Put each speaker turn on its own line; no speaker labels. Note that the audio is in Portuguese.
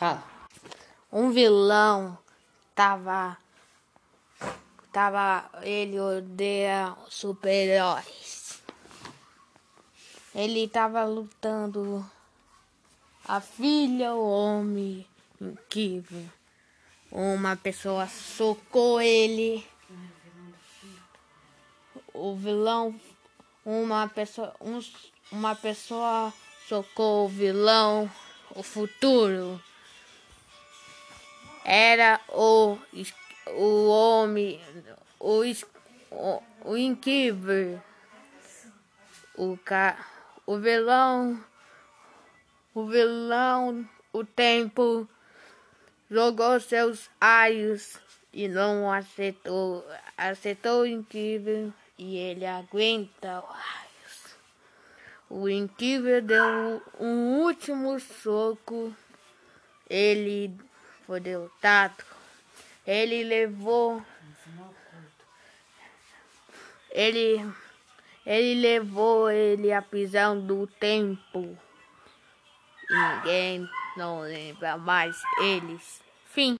Fala. Um vilão tava. Tava. Ele odeia super-heróis. Ele tava lutando. A filha, o homem incrível. Uma pessoa socou ele. O vilão. Uma pessoa. Um, uma pessoa socou o vilão. O futuro era o, o homem, o, o, o incrível, o, ca, o vilão, o vilão, o tempo, jogou seus raios e não acertou, acertou o incrível e ele aguenta os raios. O incrível deu um último soco, ele foi derrotado. Ele levou. Ele. Ele levou ele à prisão do tempo. Ninguém não lembra mais eles. Fim.